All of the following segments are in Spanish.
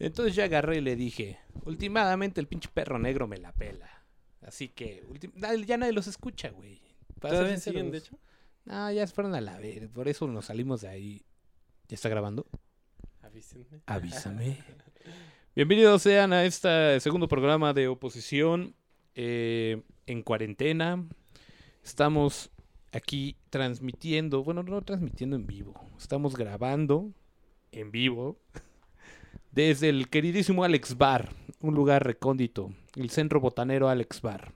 Entonces yo agarré y le dije, últimamente el pinche perro negro me la pela. Así que ya nadie los escucha, güey. ¿Todavía siguen, de hecho? No, ya se fueron a la ver, por eso nos salimos de ahí. ¿Ya está grabando? Avísenme. Avísame. Bienvenidos sean a este segundo programa de oposición eh, en cuarentena. Estamos aquí transmitiendo, bueno, no transmitiendo en vivo, estamos grabando en vivo desde el queridísimo Alex Bar, un lugar recóndito, el centro botanero Alex Bar.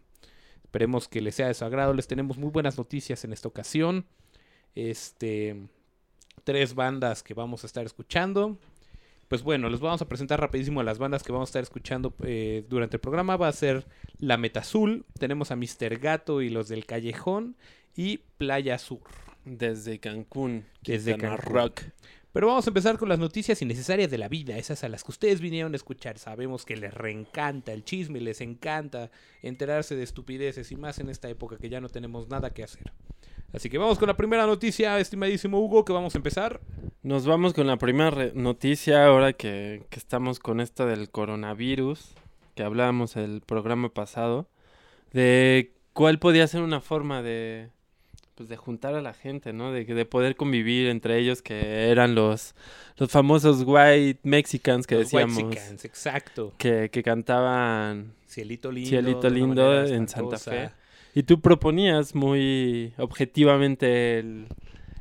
Esperemos que les sea de su agrado, les tenemos muy buenas noticias en esta ocasión. Este, tres bandas que vamos a estar escuchando. Pues bueno, les vamos a presentar rapidísimo a las bandas que vamos a estar escuchando eh, durante el programa. Va a ser La Meta Azul, tenemos a Mr. Gato y los del Callejón y Playa Sur. Desde Cancún. Desde Quintana Cancún. Rock. Pero vamos a empezar con las noticias innecesarias de la vida, esas a las que ustedes vinieron a escuchar. Sabemos que les reencanta el chisme, les encanta enterarse de estupideces y más en esta época que ya no tenemos nada que hacer. Así que vamos con la primera noticia, estimadísimo Hugo, que vamos a empezar. Nos vamos con la primera noticia ahora que, estamos con esto del coronavirus, que hablábamos el programa pasado, de cuál podía ser una forma de, pues de juntar a la gente, ¿no? De, de poder convivir entre ellos, que eran los, los famosos white mexicans que Los decíamos, Whitexicans, exacto. que, que cantaban Cielito lindo. Cielito en Santa. Fe. Y tú proponías muy objetivamente el,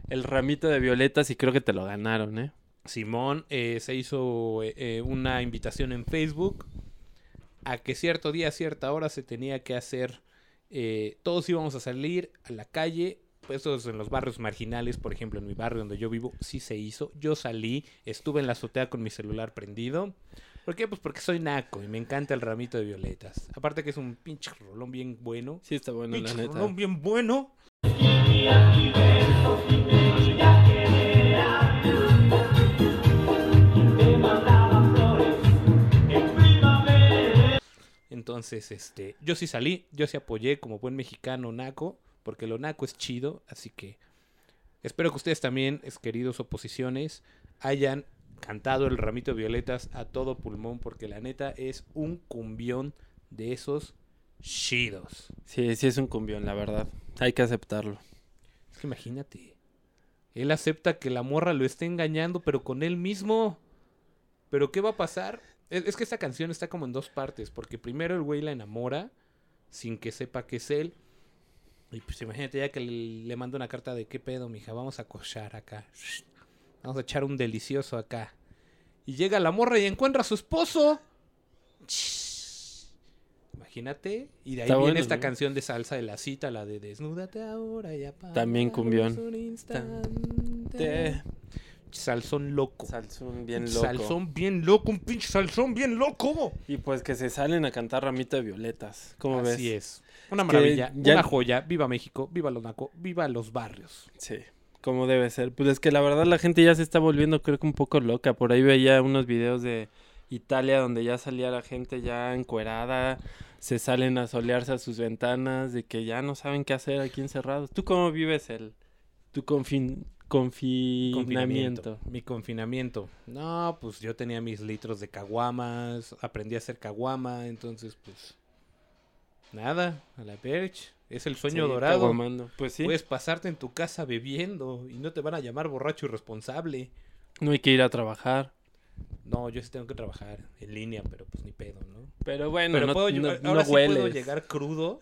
el ramito de violetas y creo que te lo ganaron, ¿eh? Simón eh, se hizo eh, eh, una invitación en Facebook a que cierto día, a cierta hora se tenía que hacer. eh, todos íbamos a salir a la calle. Todos en los barrios marginales, por ejemplo, en mi barrio donde yo vivo, sí se hizo. Yo salí, estuve en la azotea con mi celular prendido. ¿Por qué? Pues porque soy naco y me encanta el ramito de violetas. Aparte que es un pinche rolón bien bueno. Sí, está bueno, la pinche neta. rolón bien bueno. Entonces, este, yo sí salí, yo sí apoyé como buen mexicano naco, porque lo naco es chido, así que espero que ustedes también, queridos oposiciones, hayan cantado el ramito de violetas a todo pulmón, porque la neta es un cumbión de esos chidos. Sí, sí es un cumbión, la verdad. Hay que aceptarlo. Es que imagínate. Él acepta que la morra lo esté engañando, pero con él mismo. Pero ¿qué va a pasar? Es, es que esta canción está como en dos partes, porque primero el güey la enamora sin que sepa que es él. Y pues imagínate ya que le, manda una carta de qué pedo, mija, vamos a cochar acá. Vamos a echar un delicioso acá. Y llega la morra y encuentra a su esposo. Imagínate. Y de ahí Está viene bueno, esta ¿no? canción de salsa de la cita, la de Desnúdate ahora y apaga También cumbión. un instante. Salsón loco. Salsón bien loco. Salsón bien loco, un pinche salsón bien loco. Y pues que se salen a cantar ramito de violetas. ¿Cómo ves? Así es. Una maravilla, ya- una joya. Viva México, viva los naco, viva los barrios. Sí, como debe ser. Pues es que la verdad la gente ya se está volviendo creo que un poco loca. Por ahí veía unos videos de Italia donde ya salía la gente ya encuerada, se salen a solearse a sus ventanas, de que ya no saben qué hacer aquí encerrados. ¿Tú cómo vives el tu confin- confinamiento? Mi confinamiento. No, pues yo tenía mis litros de caguamas, aprendí a hacer caguama, entonces pues nada, a la perch. Es el sueño Sí, dorado. Pues sí, Puedes pasarte en tu casa bebiendo y no te van a llamar borracho irresponsable. no hay que ir a trabajar. No, yo sí tengo que trabajar en línea, pero pues ni pedo, ¿no? Pero bueno, Pero no, puedo, no- ahora no sí puedo llegar crudo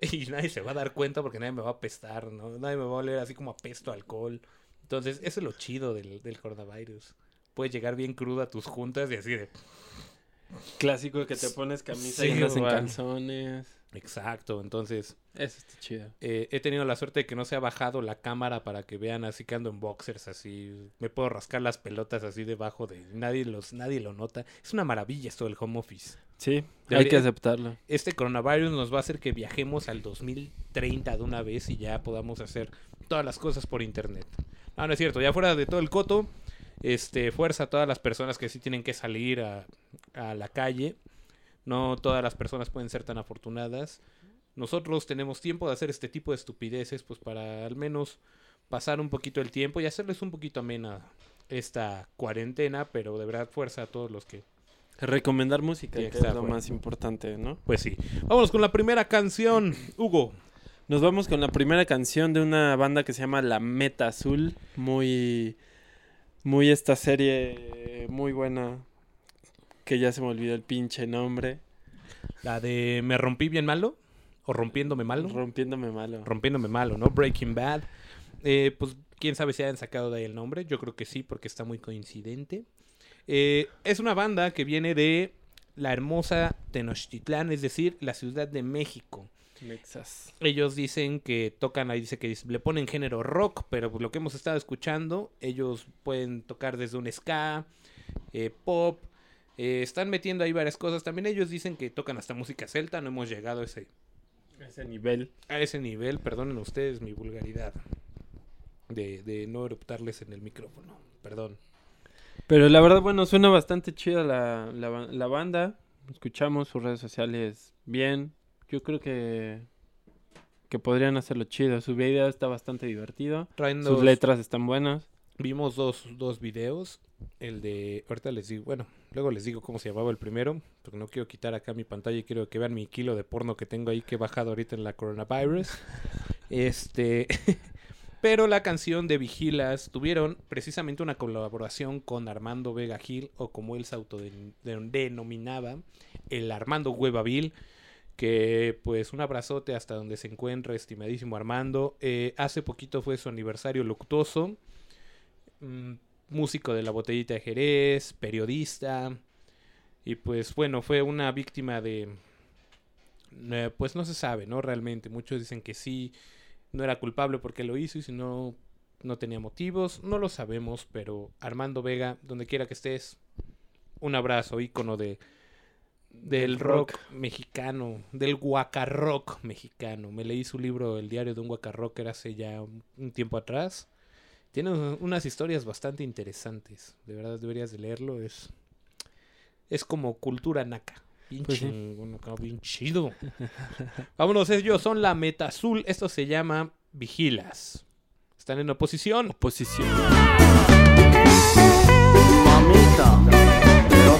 y nadie se va a dar cuenta porque nadie me va a apestar, ¿no? Nadie me va a oler así como apesto a alcohol. Entonces, eso es lo chido del, del coronavirus. Puedes llegar bien crudo a tus juntas y así de... Clásico que te pones camisa Sí, y andas en calzones. Exacto, entonces Eso está chido. eh, he tenido la suerte de que no se ha bajado la cámara para que vean así que ando en boxers así. Me puedo rascar las pelotas así debajo de... Nadie, los, nadie lo nota. Es una maravilla esto del home office. Sí, hay que aceptarlo. este coronavirus nos va a hacer que viajemos al 2030 de una vez y ya podamos hacer todas las cosas por internet. No, no es cierto, ya fuera de todo el coto, este, fuerza a todas las personas que sí tienen que salir a, a la calle. No todas las personas pueden ser tan afortunadas. Nosotros tenemos tiempo de hacer este tipo de estupideces, pues para al menos pasar un poquito el tiempo y hacerles un poquito amena esta cuarentena, pero de verdad fuerza a todos los que Recomendar música, que es lo más importante, ¿no? Pues sí. Vámonos con la primera canción. Hugo. Nos vamos con la primera canción de una banda que se llama La Meta Azul. Muy. Muy esta serie. Muy buena. Que ya se me olvidó el pinche nombre. La de Me rompí bien malo. O rompiéndome malo. Rompiéndome malo. rompiéndome malo, ¿no? Breaking Bad. Eh, pues quién sabe si hayan sacado de ahí el nombre. Yo creo que sí, porque está muy coincidente. Eh, es una banda que viene de la hermosa Tenochtitlán, es decir, la Ciudad de México. Mexas. Ellos dicen que tocan, ahí dice que le ponen género rock, pero por lo que hemos estado escuchando, ellos pueden tocar desde un ska, eh, pop, eh, están metiendo ahí varias cosas. También ellos dicen que tocan hasta música celta, no hemos llegado a ese, Ese nivel. a ese nivel, perdonen ustedes mi vulgaridad de, de no eruptarles en el micrófono, perdón. Pero la verdad, bueno, suena bastante chida la, la, ba- la banda. Escuchamos sus redes sociales bien. Yo creo que, que podrían hacerlo chido. Su video está bastante divertido. Traen Sus dos- letras están buenas. Vimos dos, dos videos. El de. Ahorita les digo. Bueno, luego les digo cómo se llamaba el primero. Porque no quiero quitar acá mi pantalla y quiero que vean mi kilo de porno que tengo ahí que he bajado ahorita en la coronavirus. este. Pero la canción de Vigilas tuvieron precisamente una colaboración con Armando Vega Gil, o como él se autodenominaba, el Armando Huevavil. Que pues un abrazote hasta donde se encuentra, estimadísimo Armando. Eh, hace poquito fue su aniversario luctuoso mm, músico de la botellita de Jerez, periodista. Y pues bueno, fue una víctima de... eh, pues no se sabe, ¿no? Realmente. Muchos dicen que sí, no era culpable porque lo hizo y si no, no tenía motivos. No lo sabemos, pero Armando Vega, donde quiera que estés, un abrazo, ícono de... Del rock, rock. mexicano, del guacarrock mexicano. Me leí su libro El diario de un guacarrocker hace ya un tiempo atrás. Tiene un- unas historias bastante interesantes. De verdad deberías de leerlo. Es, es como cultura naca. Bien Pues sí. chingón bien chido. Vámonos, ellos son la Meta Azul. Esto se llama Vigilas. Están en oposición. Oposición. Mamita, pero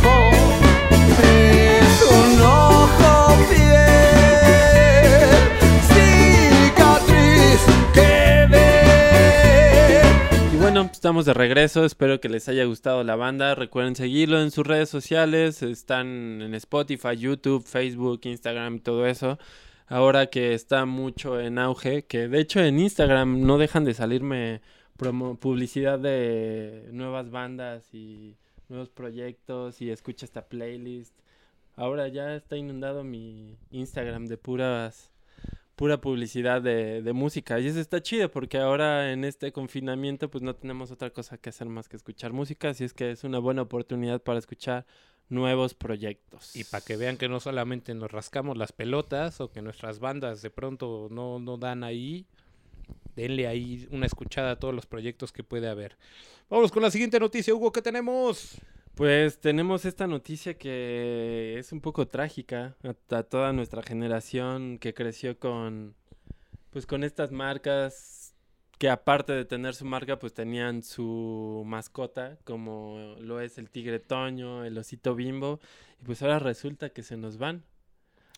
es un ojo fiel, bueno, estamos de regreso. Espero que les haya gustado la banda. Recuerden seguirlo en sus redes sociales. Están en Spotify, YouTube, Facebook, Instagram y todo eso. Ahora que está mucho en auge, que de hecho en Instagram no dejan de salirme publicidad de nuevas bandas y nuevos proyectos y escucha esta playlist. Ahora ya está inundado mi Instagram de puras pura publicidad de, de música. Y eso está chido porque ahora en este confinamiento pues no tenemos otra cosa que hacer más que escuchar música. Así es que es una buena oportunidad para escuchar nuevos proyectos. Y para que vean que no solamente nos rascamos las pelotas o que nuestras bandas de pronto no, no dan ahí, denle ahí una escuchada a todos los proyectos que puede haber. Vamos con la siguiente noticia, Hugo, ¿qué tenemos? Pues tenemos esta noticia que es un poco trágica a, toda nuestra generación que creció con pues con estas marcas que aparte de tener su marca pues tenían su mascota como lo es el tigre Toño, el osito Bimbo y pues ahora resulta que se nos van.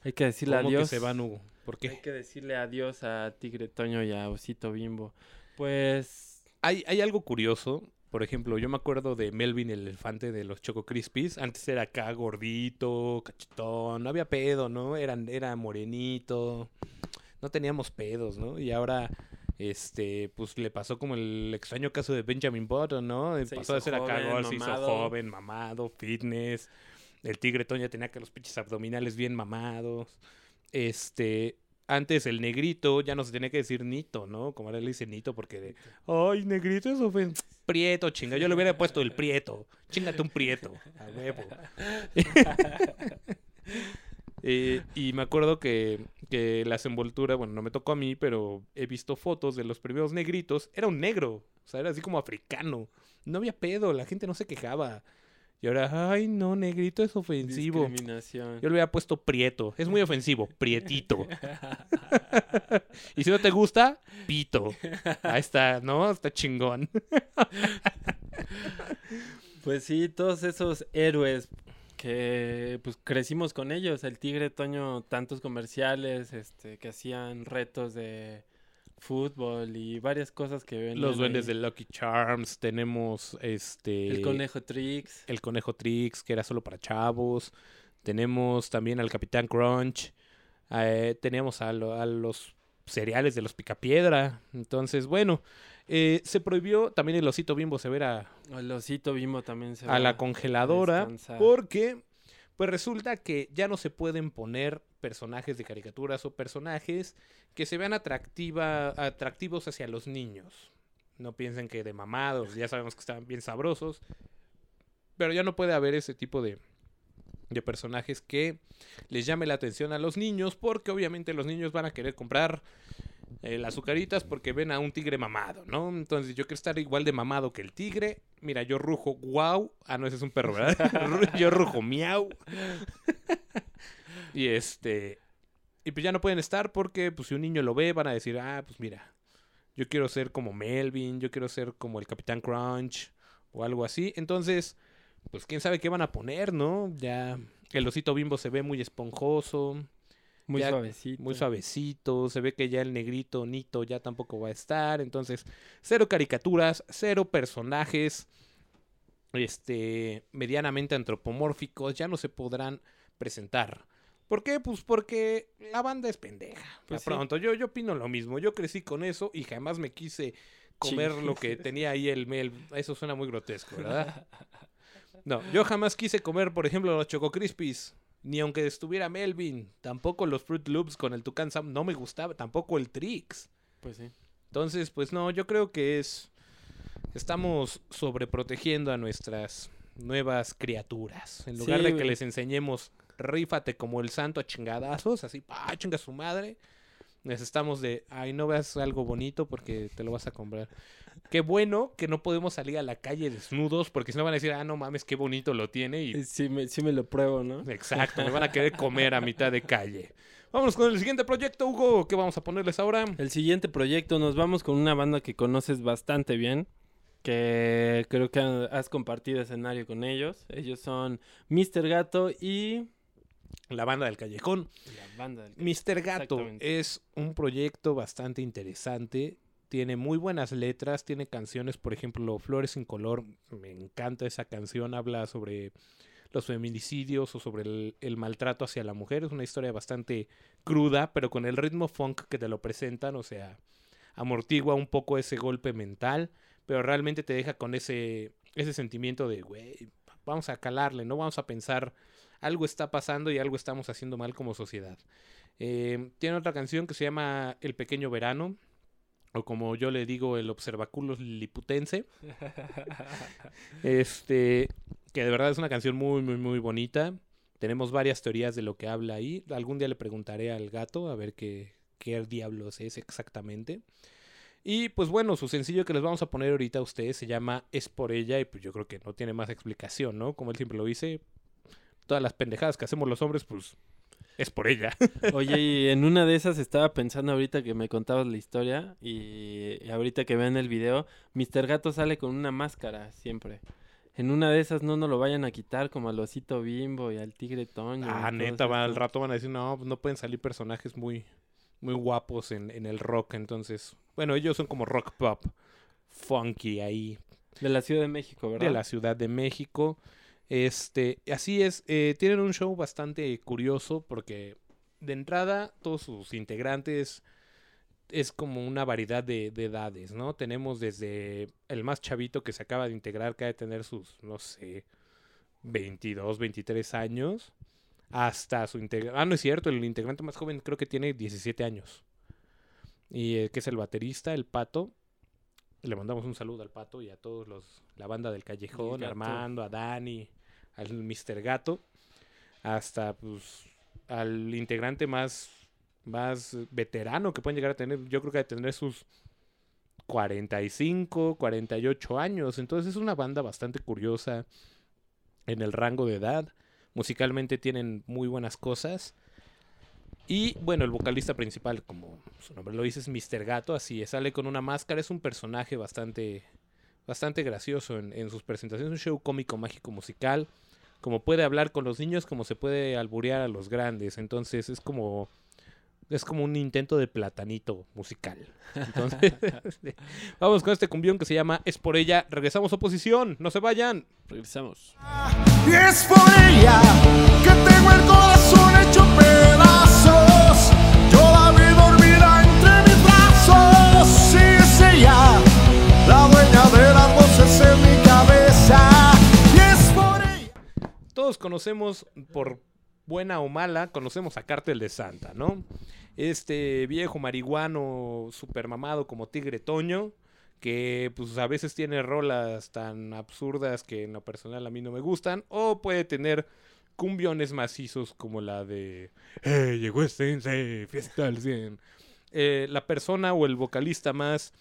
Hay que decirle ¿Cómo adiós. que se van, Hugo? ¿Por Hay qué? que decirle adiós a Tigre Toño y a Osito Bimbo. Pues Hay, hay algo curioso. Por ejemplo, yo me acuerdo de Melvin el elefante de los Choco Crispies. Antes era acá gordito, cachetón, no había pedo, ¿no? Era, era morenito. No teníamos pedos, ¿no? Y ahora, este, pues le pasó como el extraño caso de Benjamin Button, ¿no? Se pasó de ser acá gordo, se hizo joven, mamado, fitness. El tigre Toño tenía que los pinches abdominales bien mamados. Este, antes el negrito ya no se tenía que decir nito, ¿no? Como ahora le dice nito porque de, ay, negrito es ofen... Prieto, chinga. Yo le hubiera puesto el prieto. Chingate un prieto. A huevo. Eh, y me acuerdo que, que las envolturas, bueno, no me tocó a mí, pero he visto fotos de los primeros negritos. Era un negro. O sea, era así como africano. No había pedo, la gente no se quejaba. Y ahora, ay, no, negrito es ofensivo. discriminación. Yo le hubiera puesto prieto. Es muy ofensivo. Prietito. y si no te gusta, pito. Ahí está, ¿no? Está chingón. Pues sí, todos esos héroes que pues crecimos con ellos. El Tigre Toño, tantos comerciales, este, que hacían retos de fútbol y varias cosas que ven. Los duendes de Lucky Charms, tenemos este... El Conejo Trix. El Conejo Trix, que era solo para chavos. Tenemos también al Capitán Crunch. Eh, tenemos a, lo- a los cereales de los Picapiedra. Entonces, bueno, eh, se prohibió también el osito bimbo se ver a, El osito bimbo también se a la congeladora descansar. porque pues resulta que ya no se pueden poner personajes de caricaturas o personajes que se vean atractiva, atractivos hacia los niños. No piensen que de mamados, ya sabemos que están bien sabrosos, pero ya no puede haber ese tipo de, de personajes que les llame la atención a los niños porque obviamente los niños van a querer comprar eh, las azucaritas porque ven a un tigre mamado, ¿no? Entonces yo quiero estar igual de mamado que el tigre. Mira, yo rujo wow. Ah, no, ese es un perro, ¿verdad? Yo rujo miau. Y este... Y pues ya no pueden estar porque pues si un niño lo ve van a decir, ah, pues mira, yo quiero ser como Melvin, yo quiero ser como el Capitán Crunch o algo así. Entonces, pues quién sabe qué van a poner, ¿no? Ya el osito bimbo se ve muy esponjoso Muy ya- suavecito. muy suavecito, se ve que ya el negrito Nito ya tampoco va a estar, entonces cero caricaturas, cero personajes este medianamente antropomórficos ya no se podrán presentar. ¿Por qué? Pues porque la banda es pendeja. Pues sí. pronto, yo, yo opino lo mismo. Yo crecí con eso y jamás me quise comer lo que tenía ahí el mel. Eso suena muy grotesco, ¿verdad? No, yo jamás quise comer, por ejemplo, los Choco Crispies. Ni aunque estuviera Melvin. Tampoco los Fruit Loops con el Tucán Sam. No me gustaba. Tampoco el Trix. Pues sí. Entonces, pues no, yo creo que es. Estamos sobreprotegiendo a nuestras nuevas criaturas. En lugar Sí, de que güey. les enseñemos rífate como el santo a chingadazos, así, pa, chinga su madre. Necesitamos de, ay, no veas algo bonito porque te lo vas a comprar. Qué bueno que no podemos salir a la calle desnudos porque si no van a decir, ah, no mames, qué bonito lo tiene. Y Eh, Sí me, sí me lo pruebo, ¿no? Exacto, me van a querer comer a mitad de calle. Vámonos con el siguiente proyecto, Hugo. ¿Qué vamos a ponerles ahora? El siguiente proyecto nos vamos con una banda que conoces bastante bien, que creo que ha- has compartido escenario con ellos. Ellos son Mr. Gato y La banda del callejón. la banda del Mr. Gato es un proyecto bastante interesante. Tiene muy buenas letras, tiene canciones, por ejemplo, Flores sin color. Me encanta esa canción, habla sobre los feminicidios o sobre el, el maltrato hacia la mujer. Es una historia bastante cruda, pero con el ritmo funk que te lo presentan, o sea, amortigua un poco ese golpe mental, pero realmente te deja con ese, ese sentimiento de, güey, vamos a calarle, no vamos a pensar, algo está pasando y algo estamos haciendo mal como sociedad. Eh, tiene otra canción que se llama El Pequeño Verano, o como yo le digo, el Observaculos Liputense. Este, que de verdad es una canción muy, muy, muy bonita. Tenemos varias teorías de lo que habla ahí. Algún día le preguntaré al gato a ver qué, qué diablos es exactamente. Y pues bueno, su sencillo que les vamos a poner ahorita a ustedes se llama Es por ella y pues yo creo que no tiene más explicación, ¿no? Como él siempre lo dice, todas las pendejadas que hacemos los hombres, pues es por ella. Oye, y en una de esas estaba pensando ahorita que me contabas la historia y, ahorita que ven el video, Mr. Gato sale con una máscara siempre. En una de esas no nos lo vayan a quitar como al osito bimbo y al tigre Toño. Ah, neta, va, al rato van a decir, no, pues no pueden salir personajes muy, muy guapos en, en el rock. Entonces, bueno, ellos son como rock pop, funky ahí, De la Ciudad de México, ¿verdad? de la Ciudad de México. Este, así es, eh, tienen un show bastante curioso porque de entrada todos sus integrantes es como una variedad de, de edades, ¿no? Tenemos desde el más chavito que se acaba de integrar, que ha de tener sus, no sé, 22, 23 años, hasta su integrante. Ah, no es cierto, el integrante más joven creo que tiene 17 años. Y eh, que es el baterista, el pato. Le mandamos un saludo al pato y a todos los, la banda del callejón, a Armando, a Dani, al Mr. Gato, hasta pues al integrante más, más veterano que pueden llegar a tener. Yo creo que tener sus 45, 48 años. Entonces es una banda bastante curiosa en el rango de edad. Musicalmente tienen muy buenas cosas. Y bueno, el vocalista principal, como su nombre lo dice, es Mr. Gato, así sale con una máscara, es un personaje bastante, bastante gracioso en, en sus presentaciones, un show cómico, mágico, musical, como puede hablar con los niños, como se puede alburear a los grandes. Entonces es como es como un intento de platanito musical. Entonces, vamos con este cumbión que se llama Es por ella. Regresamos a oposición. No se vayan. Regresamos. Y es por ella que tengo el corazón Todos conocemos, por buena o mala, conocemos a Cártel de Santa, ¿no? Este viejo marihuano super mamado como Tigre Toño, que pues a veces tiene rolas tan absurdas que en lo personal a mí no me gustan, o puede tener cumbiones macizos como la de "Eh, llegó este fiesta al 100. Eh, la persona o el vocalista más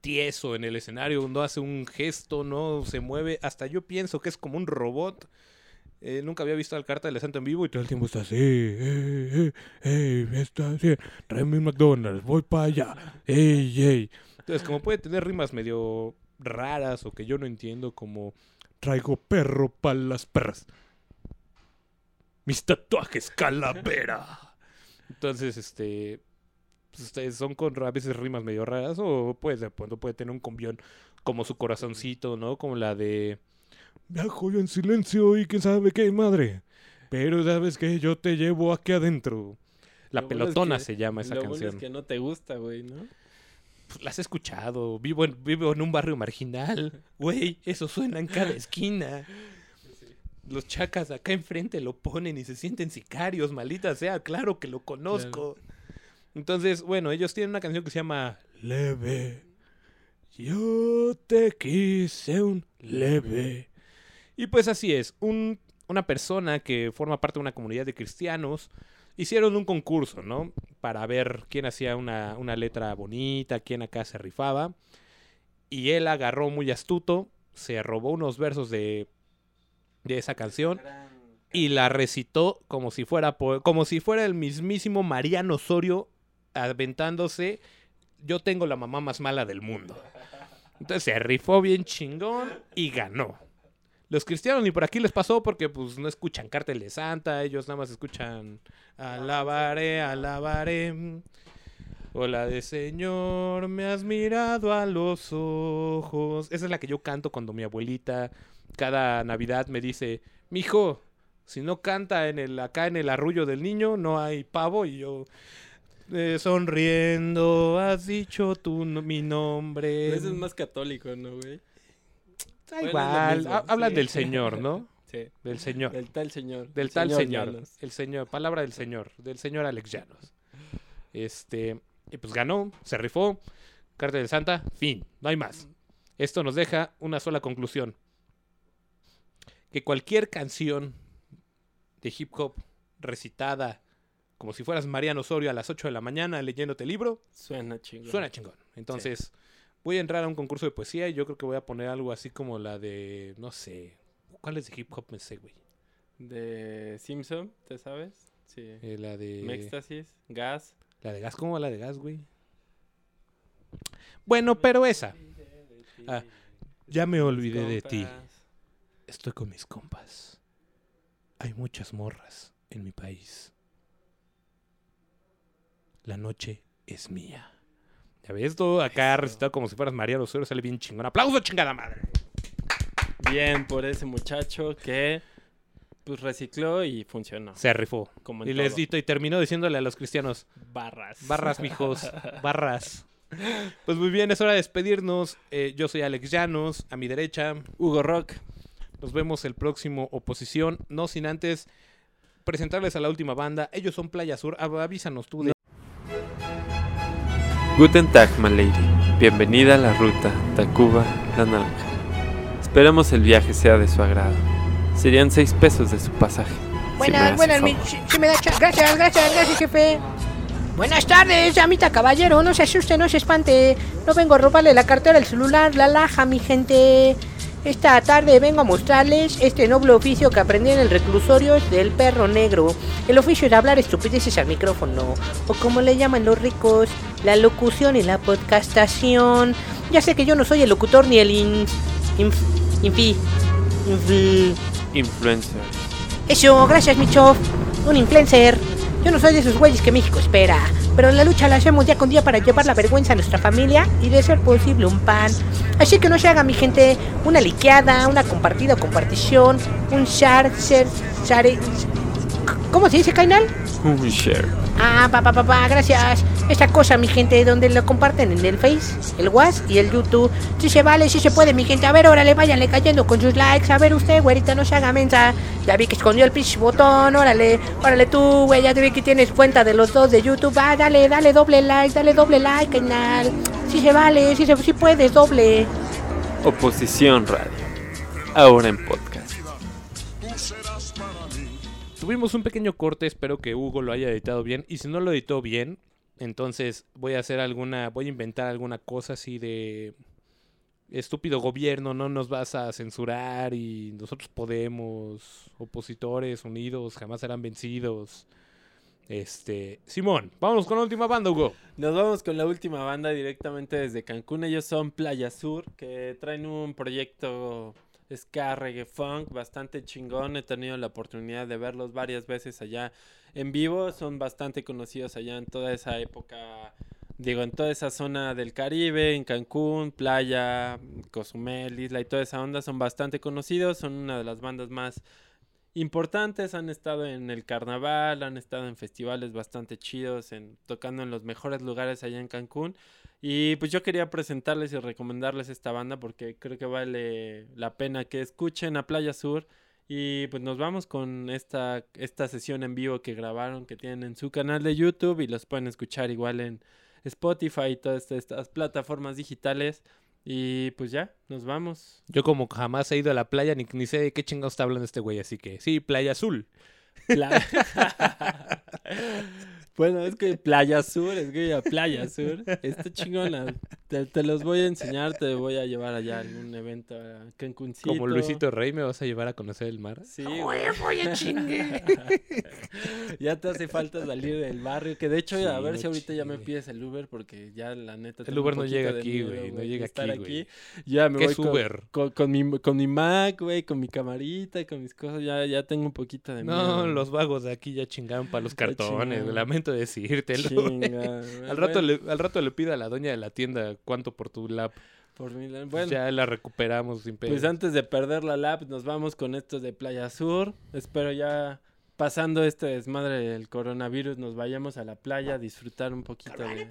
tieso en el escenario, no hace un gesto, no se mueve, hasta yo pienso que es como un robot. Eh, nunca había visto al Carta de Santo en vivo y todo el tiempo está así. Fiesta al 100, tráeme un McDonald's, voy para allá. Ey, ey. Entonces, como puede tener rimas medio raras o que yo no entiendo, como traigo perro para las perras. Mis tatuajes calavera. Entonces, este. Pues, ustedes son con a veces rimas medio raras o pues de pronto puede tener un combión como su corazoncito, ¿no? Como la de viajo yo en silencio y quién sabe qué madre. Pero sabes que yo te llevo aquí adentro. La Lo bueno es pelotona que- se llama esa lo canción. bueno es que no te gusta, güey, ¿no? Pues, las he escuchado. Vivo en, vivo en un barrio marginal. Güey, eso suena en cada esquina. Los chacas acá enfrente lo ponen y se sienten sicarios, maldita sea. Claro que lo conozco. Entonces, bueno, ellos tienen una canción que se llama Leve. Yo te quise un leve. Y pues así es. Un, una persona que forma parte de una comunidad de cristianos hicieron un concurso, ¿no? Para ver quién hacía una, una letra bonita, quién acá se rifaba. Y él agarró muy astuto, se robó unos versos de, de esa canción y la recitó como si fuera como si fuera el mismísimo Mariano Osorio aventándose yo tengo la mamá más mala del mundo. Entonces se rifó bien chingón y ganó. Los cristianos ni por aquí les pasó porque pues no escuchan Cártel de Santa, ellos nada más escuchan alabaré, alabaré. O la de Señor, me has mirado a los ojos. Esa es la que yo canto cuando mi abuelita cada Navidad me dice, mijo, si no canta en el, acá en el arrullo del niño, no hay pavo. Y yo, eh, sonriendo, has dicho tú no- mi nombre. Ese es más católico, ¿no, güey? Da igual, ha- hablan sí. del Señor, ¿no? Sí. Del Señor. Del tal señor. Del el tal señor. El señor, palabra del señor. Del señor Alex Llanos. Este, y pues ganó, se rifó. Carta de Santa, fin, no hay más. Esto nos deja una sola conclusión. Que cualquier canción de hip hop recitada como si fueras Mariano Osorio a las 8 de la mañana leyéndote el libro, Suena chingón. suena chingón. Entonces, voy a entrar a un concurso de poesía y yo creo que voy a poner algo así como la de, no sé, ¿cuál es de hip hop me sé, güey? De Simpson, ¿te sabes? Sí. Eh, la de... Éxtasis, gas. La de gas, ¿cómo va la de gas, güey? Bueno, pero esa. Ah, ya me olvidé de ti. Estoy con mis compas. Hay muchas morras en mi país. La noche es mía. Ya ves, todo acá Eso. recitado como si fueras María Osorio, sale bien chingón. ¡Aplauso, chingada madre! Bien por ese muchacho que pues recicló y funcionó. Se rifó. Como en Y les dito y terminó diciéndole a los cristianos, barras. barras, mijos, barras. Pues muy bien, es hora de despedirnos. Eh, yo soy Alex Llanos, a mi derecha. Hugo Rock. Nos vemos el próximo Oposición. No sin antes presentarles a la última banda. Ellos son Playa Sur. Av- Avísanos tú de. Guten Tag, my lady. Bienvenida a la ruta Tacuba La Naranja. Esperamos el viaje sea de su agrado. Serían seis pesos de su pasaje. si Buenas, hace buenas, mi- si, si me da Gracias, gracias, gracias, jefe. Buenas tardes, amita caballero. No se asuste, no se espante. No vengo a robarle la cartera, el celular, la laja, mi gente. Esta tarde vengo a mostrarles este noble oficio que aprendí en el reclusorio del perro negro. El oficio de hablar estupideces al micrófono, o como le llaman los ricos, la locución y la podcastación. Ya sé que yo no soy el locutor ni el in, inf- infi, infi- influencers. Eso, gracias, Micho. Un influencer. Yo no soy de esos güeyes que México espera. Pero la lucha la hacemos día con día para llevar la vergüenza a nuestra familia y de ser posible un pan. Así que no se haga, mi gente, una liqueada, una compartida o compartición, un share, share, share. ¿Cómo se dice, Kainal? Un share. Ah, pa, pa, pa, pa, gracias. Esta cosa, mi gente, donde lo comparten en el Face, el WhatsApp y el YouTube. Si se vale, si se puede, mi gente. A ver, órale, váyanle cayendo con sus likes. A ver, usted, güerita, no se haga mensa. Ya vi que escondió el pinche botón. Órale, órale tú, güey. Ya te vi que tienes cuenta de los dos de YouTube. Ah, dale, dale doble like, dale doble like, canal. Si se vale, si, se, si puedes, doble. Oposición Radio. Ahora en podcast. Tuvimos un pequeño corte, espero que Hugo lo haya editado bien. Y si no lo editó bien, entonces voy a hacer alguna, voy a inventar alguna cosa así de estúpido gobierno, no nos vas a censurar y nosotros podemos, opositores unidos, jamás serán vencidos. Este, Simón, vámonos con la última banda, Hugo. Nos vamos con la última banda directamente desde Cancún. Ellos son Playa Sur, que traen un proyecto ska reggae funk bastante chingón. He tenido la oportunidad de verlos varias veces allá en vivo. Son bastante conocidos allá en toda esa época. Digo, en toda esa zona del Caribe, en Cancún, Playa, Cozumel, Isla y toda esa onda son bastante conocidos. Son una de las bandas más importantes. Han estado en el carnaval, han estado en festivales bastante chidos, en, tocando en los mejores lugares allá en Cancún. Y pues yo quería presentarles y recomendarles esta banda porque creo que vale la pena que escuchen a Playa Sur. Y pues nos vamos con esta, esta sesión en vivo que grabaron, que tienen en su canal de YouTube y los pueden escuchar igual en Spotify y todas estas plataformas digitales. Y pues ya, nos vamos. Yo como jamás he ido a la playa, ni, ni sé de qué chingados está hablando este güey, así que sí, Playa Azul. Pla- bueno, es que Playa Sur, es que ya Playa Sur. Está chingona. Te, te los voy a enseñar, te voy a llevar allá a algún evento a Cancuncito. Como Luisito Rey me vas a llevar a conocer el mar. Sí, güey. chingue. ya te hace falta salir del barrio. Que de hecho, Sí, a ver si ahorita ya me pides el Uber porque ya la neta. El Uber no llega aquí, güey, no llega estar aquí, güey. Ya me ¿Qué voy es con, Uber? con, con mi, con mi Mac, güey, con mi camarita y con mis cosas. Ya, ya tengo un poquito de miedo. No, los vagos de aquí ya chingaron para los cartones, lamento decírtelo. Chinga, Al rato, bueno, le, al rato le pido a la doña de la tienda cuánto por tu lap. por mi lado. Bueno, ya la recuperamos sin pedo. pues antes de perder la lap, nos vamos con estos de Playa Sur. Espero ya pasando este desmadre del coronavirus, nos vayamos a la playa a disfrutar un poquito de-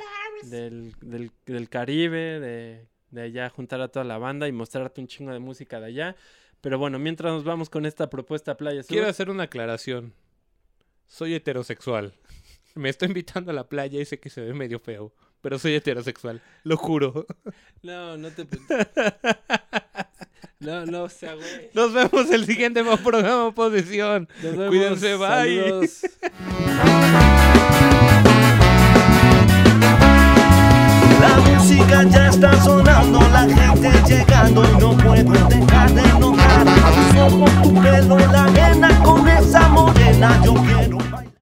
del, del, del Caribe, de, de allá juntar a toda la banda y mostrarte un chingo de música de allá. Pero bueno, mientras nos vamos con esta propuesta Playa Sur. Quiero hacer una aclaración. Soy heterosexual. Me estoy invitando a la playa y sé que se ve medio feo. Pero soy heterosexual. Lo juro. No, no te... No, no, o sea, güey. Nos vemos el siguiente programa Oposición. Nos vemos, Cuídense, bye. saludos. La música ya está sonando, la gente llegando y no puedo dejar de notar tus ojos, tu pelo, la arena con esa morena. Yo quiero